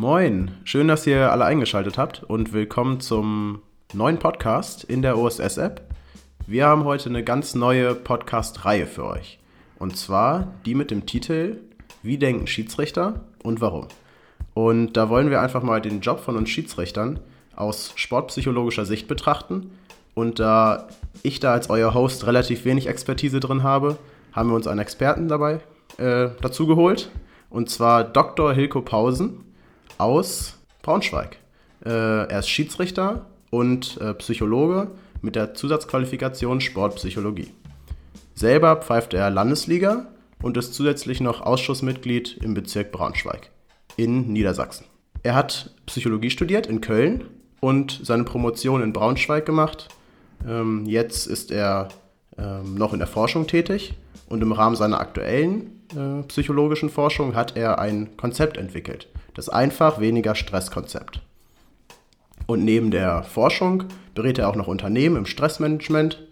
Moin, schön, dass ihr alle eingeschaltet habt und willkommen zum neuen Podcast in der OSS-App. Wir haben heute eine ganz neue Podcast-Reihe für euch. Und zwar die mit dem Titel Wie denken Schiedsrichter und warum? Und da wollen wir einfach mal den Job von uns Schiedsrichtern aus sportpsychologischer Sicht betrachten. Und da ich da als euer Host relativ wenig Expertise drin habe, haben wir uns einen Experten dabei äh, dazu geholt. Und zwar Dr. Hilko Pausen aus Braunschweig. Äh, er ist Schiedsrichter und äh, Psychologe mit der Zusatzqualifikation Sportpsychologie. Selber pfeift er Landesliga und ist zusätzlich noch Ausschussmitglied im Bezirk Braunschweig in Niedersachsen. Er hat Psychologie studiert in Köln und seine Promotion in Braunschweig gemacht. Ähm, jetzt ist er ähm, noch in der Forschung tätig und im Rahmen seiner aktuellen äh, psychologischen Forschung hat er ein Konzept entwickelt, das einfach weniger Stresskonzept. Und neben der Forschung berät er auch noch Unternehmen im Stressmanagement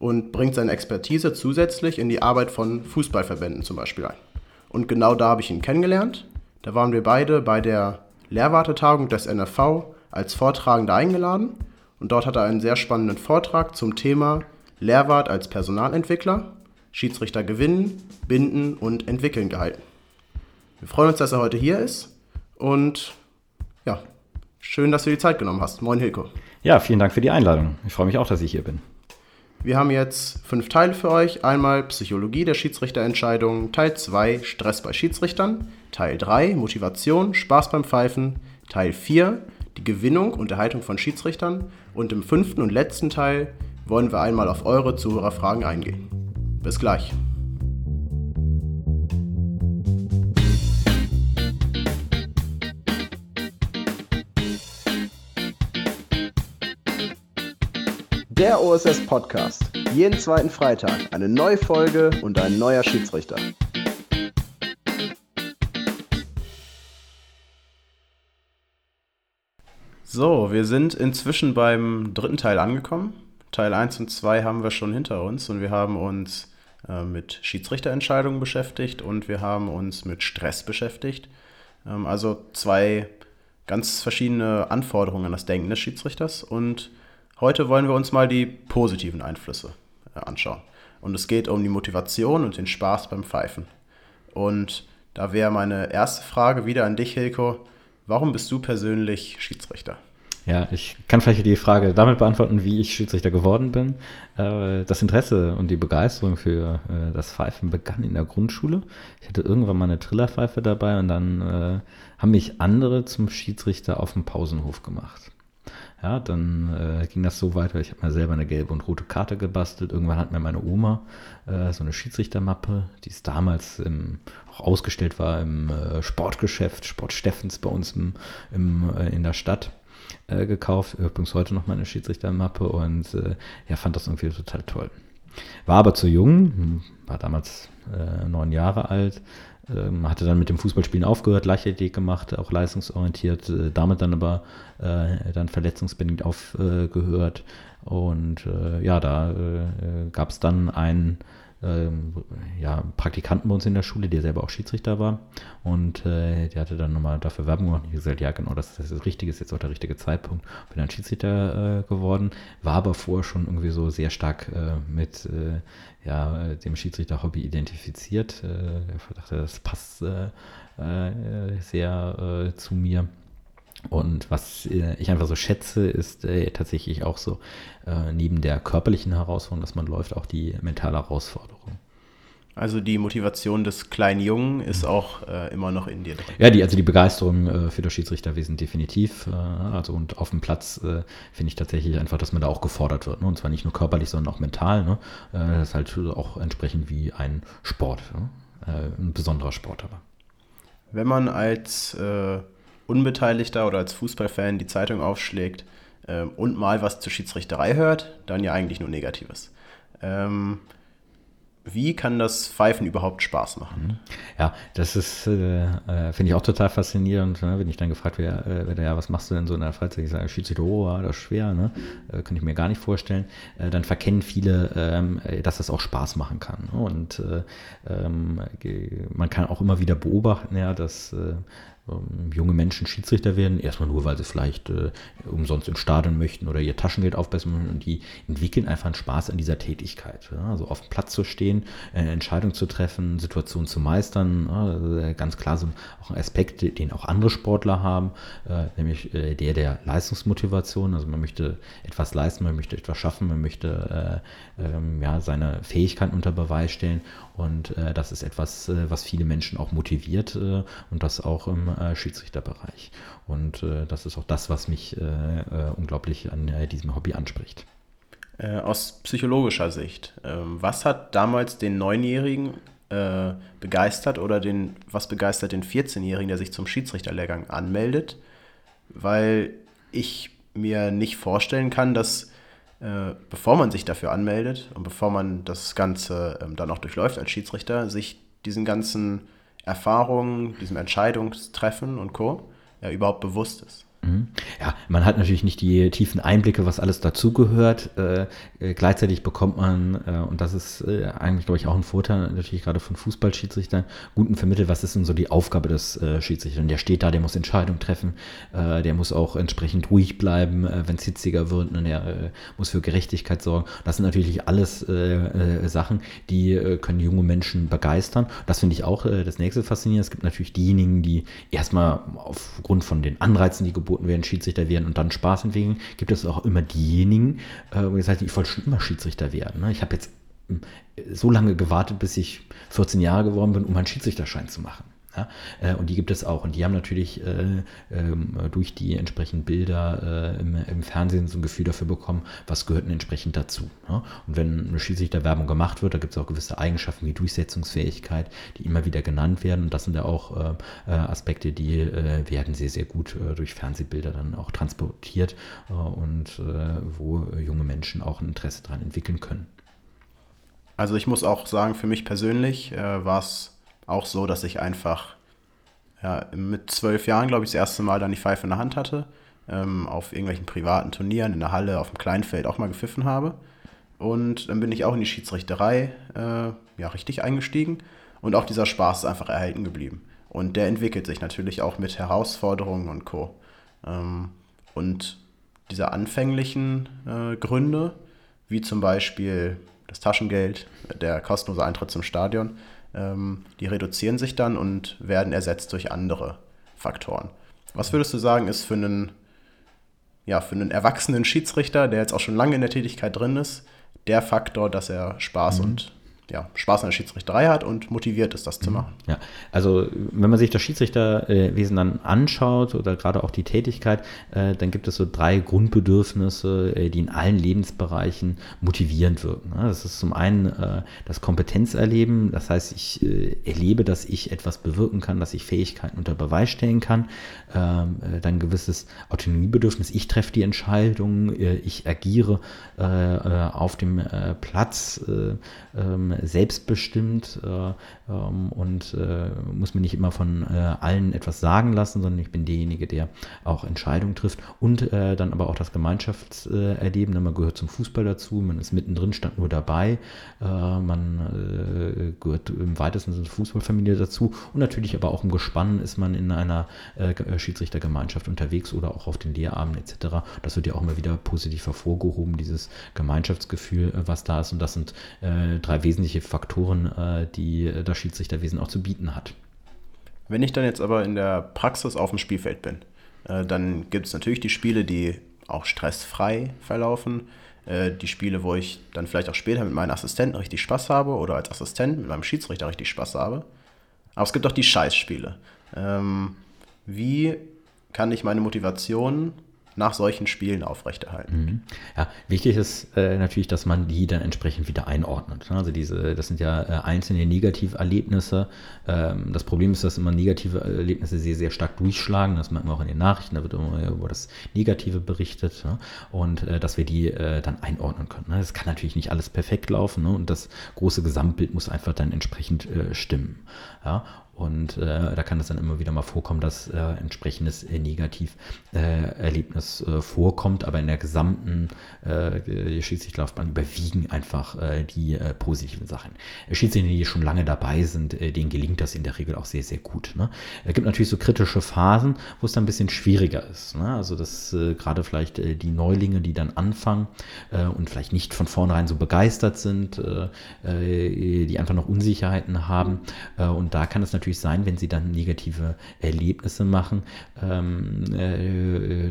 und bringt seine Expertise zusätzlich in die Arbeit von Fußballverbänden zum Beispiel ein. Und genau da habe ich ihn kennengelernt. Da waren wir beide bei der Lehrwartetagung des NFV als Vortragender eingeladen und dort hat er einen sehr spannenden Vortrag zum Thema Lehrwart als Personalentwickler, Schiedsrichter gewinnen, binden und entwickeln gehalten. Wir freuen uns, dass er heute hier ist und ja, schön, dass du die Zeit genommen hast. Moin Hilko. Ja, vielen Dank für die Einladung. Ich freue mich auch, dass ich hier bin. Wir haben jetzt fünf Teile für euch. Einmal Psychologie der Schiedsrichterentscheidungen, Teil 2 Stress bei Schiedsrichtern, Teil 3 Motivation, Spaß beim Pfeifen, Teil 4 die Gewinnung und Erhaltung von Schiedsrichtern und im fünften und letzten Teil wollen wir einmal auf eure Zuhörerfragen eingehen. Bis gleich. Der OSS Podcast. Jeden zweiten Freitag eine neue Folge und ein neuer Schiedsrichter. So, wir sind inzwischen beim dritten Teil angekommen. Teil 1 und 2 haben wir schon hinter uns und wir haben uns äh, mit Schiedsrichterentscheidungen beschäftigt und wir haben uns mit Stress beschäftigt. Ähm, also zwei ganz verschiedene Anforderungen an das Denken des Schiedsrichters und Heute wollen wir uns mal die positiven Einflüsse äh, anschauen. Und es geht um die Motivation und den Spaß beim Pfeifen. Und da wäre meine erste Frage wieder an dich, Hilko. Warum bist du persönlich Schiedsrichter? Ja, ich kann vielleicht die Frage damit beantworten, wie ich Schiedsrichter geworden bin. Äh, das Interesse und die Begeisterung für äh, das Pfeifen begann in der Grundschule. Ich hatte irgendwann mal eine Trillerpfeife dabei und dann haben mich andere zum Schiedsrichter auf dem Pausenhof gemacht. Ja, dann äh, ging das so weiter. Ich habe mir selber eine gelbe und rote Karte gebastelt. Irgendwann hat mir meine Oma äh, so eine Schiedsrichtermappe, die es damals im, auch ausgestellt war im äh, Sportgeschäft, Sport Steffens bei uns im, im äh, in der Stadt äh, gekauft. Übrigens heute noch meine Schiedsrichtermappe und äh, ja, fand das irgendwie total toll. War aber zu jung, war damals neun Jahre alt, ähm, hatte dann mit dem Fußballspielen aufgehört, Leichtathletik gemacht, auch leistungsorientiert, äh, damit dann aber äh, dann verletzungsbedingt aufgehört. Und äh, ja, da äh, gab es dann einen ähm, ja, Praktikanten bei uns in der Schule, der selber auch Schiedsrichter war. Und äh, der hatte dann nochmal dafür Werbung gemacht und gesagt, ja genau, das ist das Richtige, ist jetzt auch der richtige Zeitpunkt. Bin dann Schiedsrichter äh, geworden, war aber vorher schon irgendwie so sehr stark äh, mit äh, ja, dem Schiedsrichter-Hobby identifiziert. Äh, ich dachte, das passt äh, sehr zu mir. Und was äh, ich einfach so schätze, ist äh, tatsächlich auch so äh, neben der körperlichen Herausforderung, dass man läuft, auch die mentale Herausforderung. Also die Motivation des kleinen Jungen ist auch äh, immer noch in dir drin. Ja, die, also die Begeisterung äh, für das Schiedsrichterwesen definitiv. Äh, also und auf dem Platz finde ich tatsächlich einfach, dass man da auch gefordert wird. Ne? Und zwar nicht nur körperlich, sondern auch mental. Ne? das ist halt auch entsprechend wie ein Sport. Ne? ein besonderer Sport aber. Wenn man als Unbeteiligter oder als Fußballfan die Zeitung aufschlägt ähm, und mal was zur Schiedsrichterei hört, dann ja eigentlich nur Negatives. Ähm, wie kann das Pfeifen überhaupt Spaß machen? Mhm. Ja, das ist, äh, äh, finde ich auch total faszinierend. Ne? Wenn ich dann gefragt werde, äh, ja, was machst du denn so in der Freizeit? Ich sage, Schiedsrichter, oh, das ist schwer, ne? Äh, kann ich mir gar nicht vorstellen. Äh, dann verkennen viele, ähm, dass das auch Spaß machen kann. Ne? Und äh, ähm, man kann auch immer wieder beobachten, ja, dass ähm, junge Menschen Schiedsrichter werden, erstmal nur, weil sie vielleicht äh, umsonst im Stadion möchten oder ihr Taschengeld aufbessern wollen und die entwickeln einfach einen Spaß an dieser Tätigkeit. Ja? Also auf dem Platz zu stehen, eine Entscheidung zu treffen, Situationen zu meistern, ja? ganz klar so auch ein Aspekt, den auch andere Sportler haben, äh, nämlich äh, der der Leistungsmotivation. Also man möchte etwas leisten, man möchte etwas schaffen, man möchte äh, ähm, ja, seine Fähigkeiten unter Beweis stellen und äh, das ist etwas, äh, was viele Menschen auch motiviert und das auch im äh, Schiedsrichterbereich. Und äh, das ist auch das, was mich äh, äh unglaublich an äh, diesem Hobby anspricht. Äh, aus psychologischer Sicht, ähm, was hat damals den Neunjährigen begeistert oder den, was begeistert den 14-Jährigen, der sich zum Schiedsrichterlehrgang anmeldet? Weil ich mir nicht vorstellen kann, dass bevor man sich dafür anmeldet und bevor man das Ganze ähm, dann auch durchläuft als Schiedsrichter, sich diesen ganzen Erfahrungen, diesem Entscheidungstreffen und Co. Ja, überhaupt bewusst ist. Mhm. Ja, man hat natürlich nicht die tiefen Einblicke, was alles dazugehört. Äh, äh, gleichzeitig bekommt man, äh, und das ist äh, eigentlich, glaube ich, auch ein Vorteil, natürlich gerade von Fußballschiedsrichtern, guten vermittelt, was ist denn so die Aufgabe des äh, Schiedsrichters. Der steht da, der muss Entscheidungen treffen, äh, der muss auch entsprechend ruhig bleiben, wenn es hitziger wird, und der muss für Gerechtigkeit sorgen. Das sind natürlich alles Sachen, die können junge Menschen begeistern. Das finde ich auch das nächste faszinierend. Es gibt natürlich diejenigen, die erstmal aufgrund von den Anreizen, die geboten werden, Schiedsrichter werden und dann Spaß entwickeln, gibt es auch immer diejenigen, äh, wo ich ich wollte schon immer Schiedsrichter werden. Ne? Ich habe jetzt hm, so lange gewartet, bis ich 14 Jahre geworden bin, um meinen Schiedsrichterschein zu machen. Ja, äh, und die gibt es auch. Und die haben natürlich äh, ähm, durch die entsprechenden Bilder äh, im, im, Fernsehen so ein Gefühl dafür bekommen, was gehört denn entsprechend dazu. Ja? Und wenn eine Schiedsrichterwerbung gemacht wird, da gibt es auch gewisse Eigenschaften wie Durchsetzungsfähigkeit, die immer wieder genannt werden. Und das sind ja auch äh, äh, Aspekte, die äh, werden sehr, sehr gut durch Fernsehbilder dann auch transportiert und wo junge Menschen auch ein Interesse daran entwickeln können. Also ich muss auch sagen, für mich persönlich war es auch so, dass ich einfach ja, mit zwölf Jahren, glaube ich, das erste Mal dann die Pfeife in der Hand hatte, ähm, auf irgendwelchen privaten Turnieren in der Halle, auf dem Kleinfeld auch mal gepfiffen habe. Und dann bin ich auch in die Schiedsrichterei äh, ja, richtig eingestiegen und auch dieser Spaß ist einfach erhalten geblieben. Und der entwickelt sich natürlich auch mit Herausforderungen und Co. Ähm, und diese anfänglichen äh, Gründe, wie zum Beispiel das Taschengeld, der kostenlose Eintritt zum Stadion, ähm, die reduzieren sich dann und werden ersetzt durch andere Faktoren. Was würdest du sagen, ist für einen, ja, für einen erwachsenen Schiedsrichter, der jetzt auch schon lange in der Tätigkeit drin ist, der Faktor, dass er Spaß mhm. und ja, Spaß an der Schiedsrichterei hat und motiviert ist, das zu mhm. machen. Ja, also wenn man sich das Schiedsrichterwesen dann anschaut oder gerade auch die Tätigkeit, äh, dann gibt es so drei Grundbedürfnisse, äh, die in allen Lebensbereichen motivierend wirken. Das ist zum einen äh, das Kompetenzerleben, das heißt, ich erlebe, dass ich etwas bewirken kann, dass ich Fähigkeiten unter Beweis stellen kann. Ähm, dann ein gewisses Autonomiebedürfnis, ich treffe die Entscheidung, ich agiere auf dem Platz ähm, selbstbestimmt äh, ähm, und äh, muss mir nicht immer von äh, allen etwas sagen lassen, sondern ich bin derjenige, der auch Entscheidungen trifft und äh, dann aber auch das Gemeinschaftserleben. Ne, man gehört zum Fußball dazu, man ist mittendrin, stand nur dabei, äh, man äh, gehört im weitesten Sinne Fußballfamilie dazu und natürlich aber auch im Gespann ist man in einer Schiedsrichtergemeinschaft unterwegs oder auch auf den Lehrabenden etc. Das wird ja auch immer wieder positiv hervorgehoben, dieses Gemeinschaftsgefühl, was da ist und das sind drei wesentliche Faktoren, die das Schiedsrichterwesen auch zu bieten hat. Wenn ich dann jetzt aber in der Praxis auf dem Spielfeld bin, äh, dann gibt es natürlich die Spiele, die auch stressfrei verlaufen. Äh, die Spiele, wo ich dann vielleicht auch später mit meinen Assistenten richtig Spaß habe oder als Assistent mit meinem Schiedsrichter richtig Spaß habe. Aber es gibt auch die Scheißspiele. Ähm, wie kann ich meine Motivation nach solchen Spielen aufrechterhalten. Mhm. Ja, wichtig ist äh, natürlich, dass man die dann entsprechend wieder einordnet. Also diese, das sind ja äh, einzelne Negativerlebnisse. Ähm, das Problem ist, dass immer negative Erlebnisse sehr, sehr stark durchschlagen. Das merkt man auch in den Nachrichten, da wird immer über das Negative berichtet. Ja? Und äh, dass wir die äh, dann einordnen können. Ne? Das kann natürlich nicht alles perfekt laufen ne? und das große Gesamtbild muss einfach dann entsprechend äh, stimmen. Ja? Und äh, da kann es dann immer wieder mal vorkommen, dass äh, entsprechendes äh, Negativerlebnis äh, vorkommt, aber in der gesamten äh, Schiedsrichterlaufbahn überwiegen einfach äh, die äh, positiven Sachen. Schiedsrichter, die schon lange dabei sind, denen gelingt das in der Regel auch sehr, sehr gut. Ne? Es gibt natürlich so kritische Phasen, wo es dann ein bisschen schwieriger ist. Ne? Also dass gerade vielleicht die Neulinge, die dann anfangen und vielleicht nicht von vornherein so begeistert sind, die einfach noch Unsicherheiten haben. und da kann es natürlich sein, wenn sie dann negative Erlebnisse machen, ähm,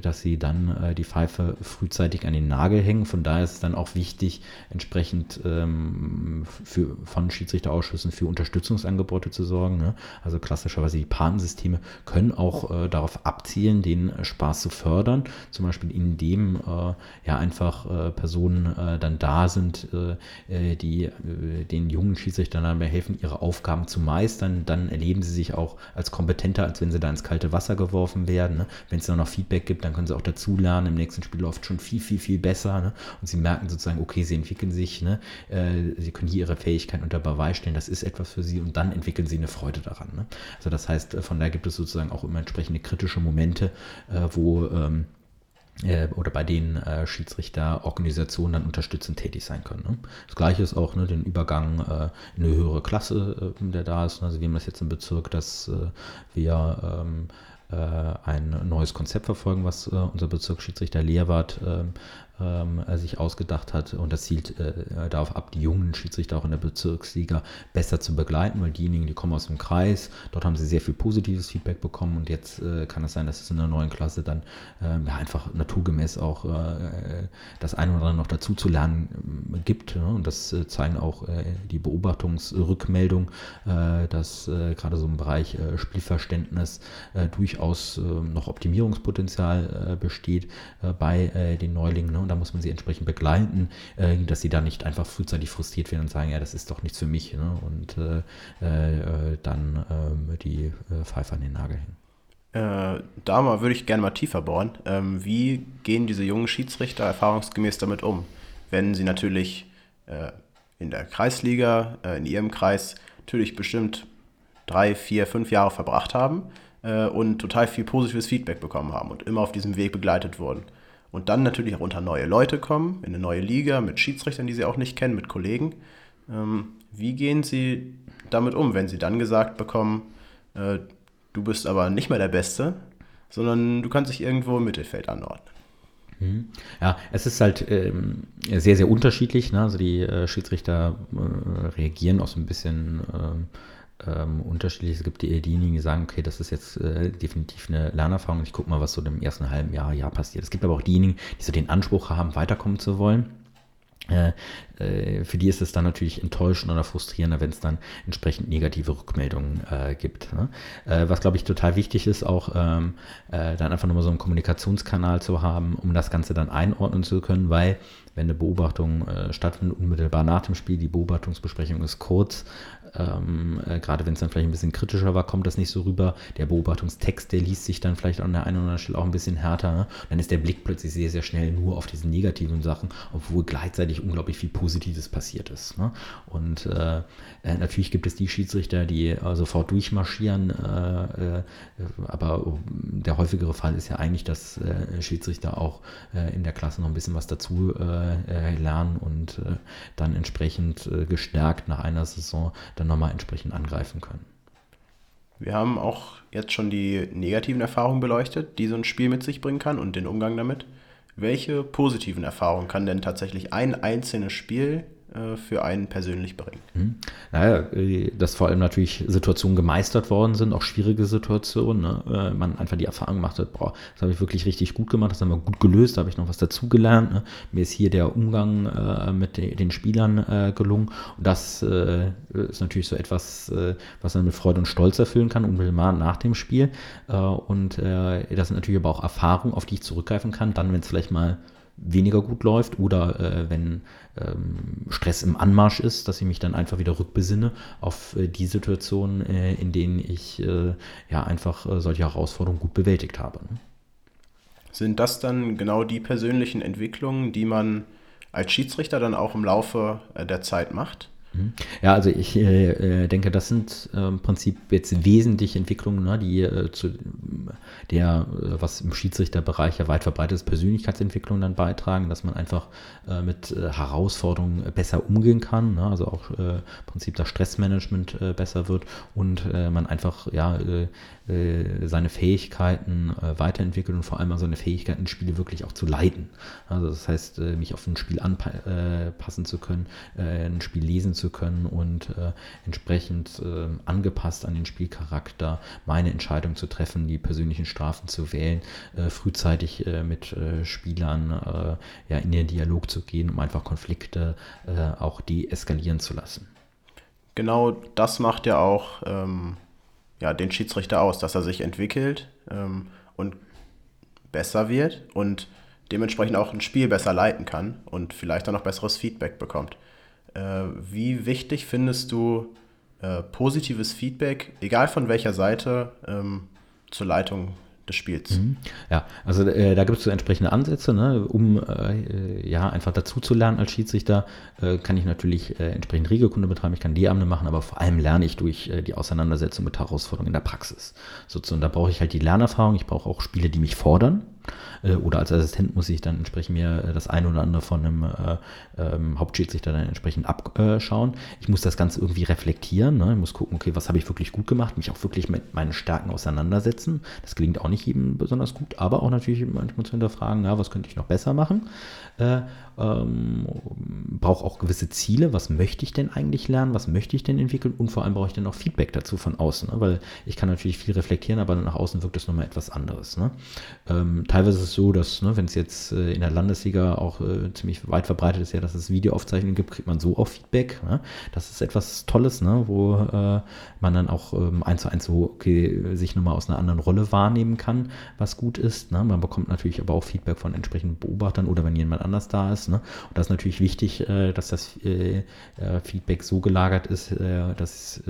dass sie dann die Pfeife frühzeitig an den Nagel hängen. Von daher ist es dann auch wichtig, entsprechend ähm, für, von Schiedsrichterausschüssen für Unterstützungsangebote zu sorgen. Ne? Also klassischerweise die Patensysteme können auch äh, darauf abzielen, den Spaß zu fördern. Zum Beispiel indem äh, ja einfach äh, Personen äh, dann da sind, äh, die äh, den jungen Schiedsrichtern dabei helfen, ihre Aufgaben zu meistern. Dann erleben sie sich auch als kompetenter, als wenn sie da ins kalte Wasser geworfen werden. Ne? Wenn es dann noch Feedback gibt, dann können sie auch dazulernen. Im nächsten Spiel läuft schon viel, viel, viel besser. Ne? Und sie merken sozusagen, okay, sie entwickeln sich, ne? Äh, sie können hier ihre Fähigkeiten unter Beweis stellen, das ist etwas für sie und dann entwickeln sie eine Freude daran. Ne? Also das heißt, äh, von daher gibt es sozusagen auch immer entsprechende kritische Momente, äh, wo ähm, äh, oder bei denen äh, Schiedsrichterorganisationen dann unterstützend tätig sein können. Ne? Das gleiche ist auch ne, den Übergang äh, in eine höhere Klasse, äh, der da ist. Also wir haben das jetzt im Bezirk, dass äh, wir ähm, äh, ein neues Konzept verfolgen, was unser Bezirksschiedsrichter Lehrwart ähm, ähm, sich ausgedacht hat. Und das zielt äh, darauf ab, die jungen Schiedsrichter auch in der Bezirksliga besser zu begleiten, weil diejenigen, die kommen aus dem Kreis, dort haben sie sehr viel positives Feedback bekommen. Und jetzt äh, kann es sein, dass es in der neuen Klasse dann äh, ja, einfach naturgemäß auch äh, das eine oder andere noch dazu zu lernen äh, gibt. Ne? Und das äh, zeigen auch die Beobachtungsrückmeldungen, dass gerade so im Bereich Spielverständnis durchaus noch Optimierungspotenzial besteht bei den Neulingen. Ne? Da muss man sie entsprechend begleiten, äh, dass sie dann nicht einfach frühzeitig frustriert werden und sagen, ja, das ist doch nichts für mich ne? und äh, äh, dann ähm, die äh, Pfeife an den Nagel hängen. Äh, da mal würde ich gerne mal tiefer bohren. Ähm, wie gehen diese jungen Schiedsrichter erfahrungsgemäß damit um, wenn sie natürlich äh, in der Kreisliga, in ihrem Kreis, natürlich bestimmt drei, vier, fünf Jahre verbracht haben und total viel positives Feedback bekommen haben und immer auf diesem Weg begleitet wurden und dann natürlich auch unter neue Leute kommen, in eine neue Liga mit Schiedsrichtern, die sie auch nicht kennen, mit Kollegen. Ähm, wie gehen sie damit um, wenn sie dann gesagt bekommen, äh, du bist aber nicht mehr der Beste, sondern du kannst dich irgendwo im Mittelfeld anordnen? Mhm. Ja, es ist halt ähm, sehr, sehr unterschiedlich. Ne? Also die äh, Schiedsrichter äh, reagieren auch so ein bisschen ähm, unterschiedlich. Es gibt die, diejenigen, die sagen, okay, das ist jetzt äh, definitiv eine Lernerfahrung. Ich gucke mal, was so im ersten halben Jahr, Jahr passiert. Es gibt aber auch diejenigen, die so den Anspruch haben, weiterkommen zu wollen. Äh, äh, für die ist es dann natürlich enttäuschend oder frustrierender, wenn es dann entsprechend negative Rückmeldungen äh, gibt. Ne? Äh, was, glaube ich, total wichtig ist, auch ähm, äh, dann einfach nochmal so einen Kommunikationskanal zu haben, um das Ganze dann einordnen zu können, weil wenn eine Beobachtung äh, stattfindet, unmittelbar nach dem Spiel, die Beobachtungsbesprechung ist kurz, ähm, äh, gerade wenn es dann vielleicht ein bisschen kritischer war, kommt das nicht so rüber. Der Beobachtungstext, der liest sich dann vielleicht an der einen oder anderen Stelle auch ein bisschen härter. Ne? Dann ist der Blick plötzlich sehr, sehr schnell nur auf diese negativen Sachen, obwohl gleichzeitig unglaublich viel Positives passiert ist. Ne? Und äh, äh natürlich gibt es die Schiedsrichter, die äh, sofort durchmarschieren, äh, aber der häufigere Fall ist ja eigentlich, dass Schiedsrichter auch in der Klasse noch ein bisschen was dazu lernen und dann entsprechend gestärkt nach einer Saison dann nochmal entsprechend angreifen können. Wir haben auch jetzt schon die negativen Erfahrungen beleuchtet, die so ein Spiel mit sich bringen kann und den Umgang damit. Welche positiven Erfahrungen kann denn tatsächlich ein einzelnes Spiel für einen persönlich bringen. Mhm. Naja, äh, dass vor allem natürlich Situationen gemeistert worden sind, auch schwierige Situationen. Ne? Äh, man einfach die Erfahrung gemacht hat, boah, das habe ich wirklich richtig gut gemacht, das haben wir gut gelöst, da habe ich noch was dazugelernt. Ne? Mir ist hier der Umgang äh, mit de den Spielern äh, gelungen. Und das äh, ist natürlich so etwas, was man mit Freude und Stolz erfüllen kann, unmittelbar nach dem Spiel. und das sind natürlich aber auch Erfahrungen, auf die ich zurückgreifen kann, dann, wenn es vielleicht mal weniger gut läuft oder äh, wenn ähm, Stress im Anmarsch ist, dass ich mich dann einfach wieder rückbesinne auf äh, die Situationen, äh, in denen ich äh, ja einfach äh, solche Herausforderungen gut bewältigt habe. Ne? Sind das dann genau die persönlichen Entwicklungen, die man als Schiedsrichter dann auch im Laufe äh, der Zeit macht? Mhm. Ja, also ich äh, äh, denke, das sind äh, im Prinzip jetzt wesentliche Entwicklungen, ne, die äh, zu der, äh, was im Schiedsrichterbereich ja weit verbreitet ist, Persönlichkeitsentwicklung dann beitragen, dass man einfach äh, mit Herausforderungen besser umgehen kann, ne, also auch im Prinzip das Stressmanagement besser wird und man einfach ja seine Fähigkeiten weiterentwickelt und vor allem seine Fähigkeiten, Spiele wirklich auch zu leiten. Also das heißt, mich auf ein Spiel anpassen zu können, ein Spiel lesen zu können und äh, entsprechend äh, angepasst an den Spielcharakter meine Entscheidung zu treffen, die persönlichen Strafen zu wählen, äh, frühzeitig äh, mit äh, Spielern äh, ja, in den Dialog zu gehen, um einfach Konflikte auch deeskalieren zu lassen. Genau das macht ja auch ähm, ja, den Schiedsrichter aus, dass er sich entwickelt ähm, und besser wird und dementsprechend auch ein Spiel besser leiten kann und vielleicht dann noch besseres Feedback bekommt. Äh, wie wichtig findest du äh, positives Feedback, egal von welcher Seite, ähm, zur Leitung des Spiels. Mhm. Ja, also äh, da gibt es so entsprechende Ansätze, ne? um äh, ja einfach dazu zu lernen als Schiedsrichter, äh, kann ich natürlich äh, entsprechend Regelkunde betreiben, ich kann D-Abende machen, aber vor allem lerne ich durch die Auseinandersetzung mit Herausforderungen in der Praxis. Sozusagen, da brauche ich halt die Lernerfahrung, ich brauche auch Spiele, die mich fordern. Äh, oder als Assistent muss ich dann entsprechend mir äh, das eine oder andere von einem äh, ähm, Hauptschiedsrichter dann entsprechend abschauen. Ich muss das Ganze irgendwie reflektieren. Ne? Ich muss gucken, okay, was habe ich wirklich gut gemacht, mich auch wirklich mit meinen Stärken auseinandersetzen. Das gelingt auch nicht jedem besonders gut, aber auch natürlich manchmal zu hinterfragen, ja, was könnte ich noch besser machen. Äh, ähm, brauche auch gewisse Ziele. Was möchte ich denn eigentlich lernen? Was möchte ich denn entwickeln? Und vor allem brauche ich dann auch Feedback dazu von außen, ne? weil ich kann natürlich viel reflektieren, aber nach außen wirkt es nochmal etwas anderes. Ne? Ähm, teilweise ist es so, dass, ne, wenn es jetzt äh, in der Landesliga auch äh, ziemlich weit verbreitet ist, ja, dass es Videoaufzeichnungen gibt, kriegt man so auch Feedback. Ne? Das ist etwas Tolles, ne? wo äh, man dann auch ähm, eins zu eins so okay, sich nochmal aus einer anderen Rolle wahrnehmen kann, was gut ist. Ne? Man bekommt natürlich aber auch Feedback von entsprechenden Beobachtern oder wenn jemand anders da ist. Ne? Und das ist natürlich wichtig, äh, dass das äh, äh, Feedback so gelagert ist, dass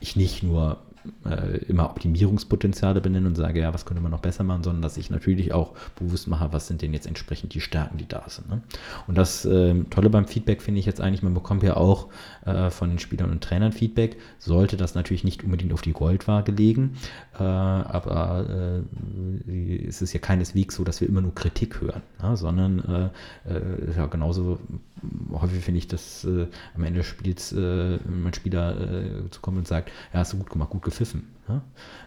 ich nicht nur äh, immer Optimierungspotenziale benenne und sage, ja, was könnte man noch besser machen, sondern dass ich natürlich auch bewusst mache, was sind denn jetzt entsprechend die Stärken, die da sind. Ne? Und das äh, Tolle beim Feedback finde ich jetzt eigentlich, man bekommt ja auch äh, von den Spielern und Trainern Feedback, sollte das natürlich nicht unbedingt auf die Goldwaage legen, äh, aber äh, es ist ja keineswegs so, dass wir immer nur Kritik hören, ne? sondern äh, ja, genauso häufig finde ich, dass am Ende des Spiels mein Spieler zu kommen und sagt, ja, hast du gut gemacht, gut gepfiffen. Ne?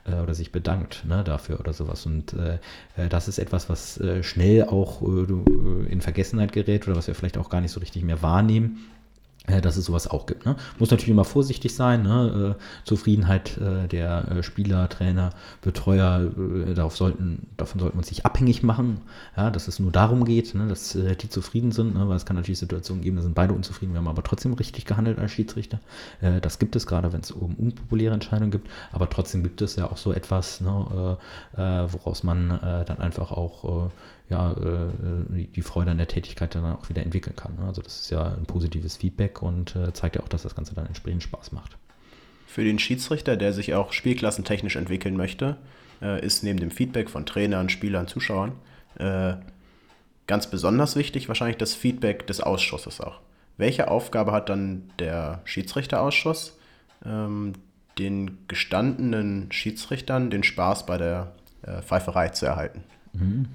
Äh, oder sich bedankt ne, dafür oder sowas. Und äh, äh das ist etwas, was äh, schnell auch äh, in Vergessenheit gerät oder was wir vielleicht auch gar nicht so richtig mehr wahrnehmen dass es sowas auch gibt. Ne? Muss natürlich immer vorsichtig sein. Ne? Äh, Zufriedenheit äh, der äh, Spieler, Trainer, Betreuer, äh, darauf sollten, davon sollten wir uns nicht abhängig machen, ja? dass es nur darum geht, ne? dass äh, die zufrieden sind, ne? weil es kann natürlich Situationen geben, da sind beide unzufrieden, wir haben aber trotzdem richtig gehandelt als Schiedsrichter. Äh, das gibt es gerade, wenn es um unpopuläre Entscheidungen gibt, aber trotzdem gibt es ja auch so etwas, ne? woraus man dann einfach auch ja, äh, die Freude an der Tätigkeit dann auch wieder entwickeln kann. Ne? Also das ist ja ein positives Feedback und äh, zeigt ja auch, dass das Ganze dann entsprechend Spaß macht. Für den Schiedsrichter, der sich auch spielklassentechnisch entwickeln möchte, äh, ist neben dem Feedback von Trainern, Spielern, Zuschauern ganz besonders wichtig wahrscheinlich das Feedback des Ausschusses auch. Welche Aufgabe hat dann der Schiedsrichterausschuss, ähm, den gestandenen Schiedsrichtern den Spaß bei der Pfeiferei zu erhalten? Mhm.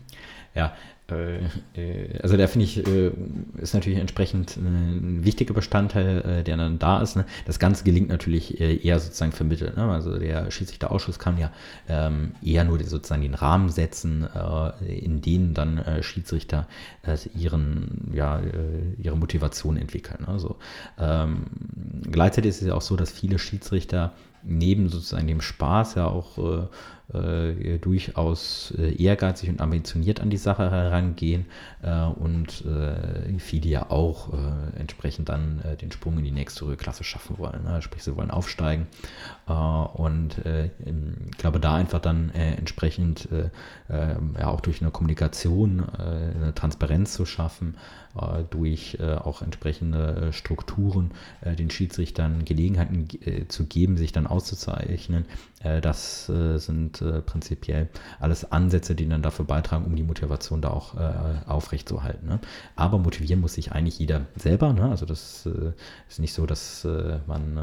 Ja, äh, äh, also da finde ich, äh, ist natürlich entsprechend ein wichtiger Bestandteil, der dann da ist. Ne? Das Ganze gelingt natürlich eher sozusagen vermittelt. Ne? Also der Schiedsrichterausschuss kann ja ähm, eher nur sozusagen den Rahmen setzen, in denen dann Schiedsrichter ihren, ja, ihre Motivation entwickeln. Also ähm, gleichzeitig ist es ja auch so, dass viele Schiedsrichter neben sozusagen dem Spaß ja auch äh, durchaus äh, ehrgeizig und ambitioniert an die Sache herangehen äh, und äh, viele ja auch äh, entsprechend dann den Sprung in die nächste Klasse schaffen wollen. Ne? Sprich, sie wollen aufsteigen und ich glaube, da einfach dann entsprechend ja auch durch eine Kommunikation eine Transparenz zu schaffen, durch auch entsprechende Strukturen den Schiedsrichtern Gelegenheiten zu geben, sich dann auszuzeichnen, das äh, sind äh, prinzipiell alles Ansätze, die dann dafür beitragen, um die Motivation da auch äh, aufrechtzuerhalten. Ne? Aber motivieren muss sich eigentlich jeder selber. Ne? Also das äh, ist nicht so, dass äh, man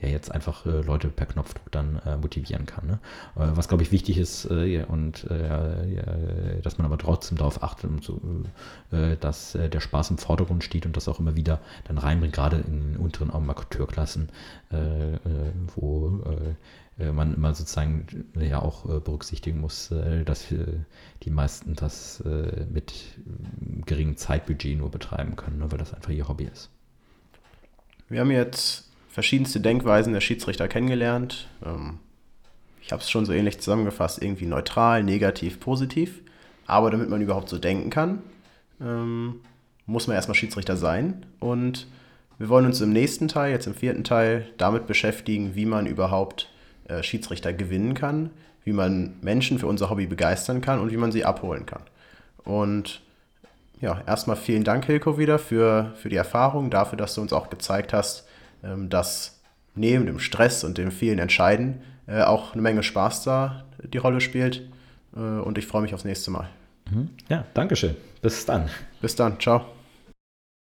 ja jetzt einfach Leute per Knopfdruck dann motivieren kann. Ne? was, glaube ich, wichtig ist und dass man aber trotzdem darauf achtet, dass der Spaß im Vordergrund steht und das auch immer wieder dann reinbringt, gerade in den unteren Amateurklassen, wo äh, man immer sozusagen ja auch äh, berücksichtigen muss, äh, dass die meisten das mit geringem Zeitbudget nur betreiben können, ne, weil das einfach ihr Hobby ist. Wir haben jetzt verschiedenste Denkweisen der Schiedsrichter kennengelernt. Ähm, ich habe es schon so ähnlich zusammengefasst, irgendwie neutral, negativ, positiv. Aber damit man überhaupt so denken kann, ähm, muss man erstmal Schiedsrichter sein. Und wir wollen uns im nächsten Teil, jetzt im vierten Teil, damit beschäftigen, wie man überhaupt äh, Schiedsrichter gewinnen kann, wie man Menschen für unser Hobby begeistern kann und wie man sie abholen kann. Und ja, erstmal vielen Dank, Hilko, wieder für, für die Erfahrung, dafür, dass du uns auch gezeigt hast, ähm, dass neben dem Stress und dem vielen Entscheiden äh, auch eine Menge Spaß da die Rolle spielt. Äh, und ich freue mich aufs nächste Mal. Mhm. Ja, danke schön. Bis dann. Bis dann. Ciao.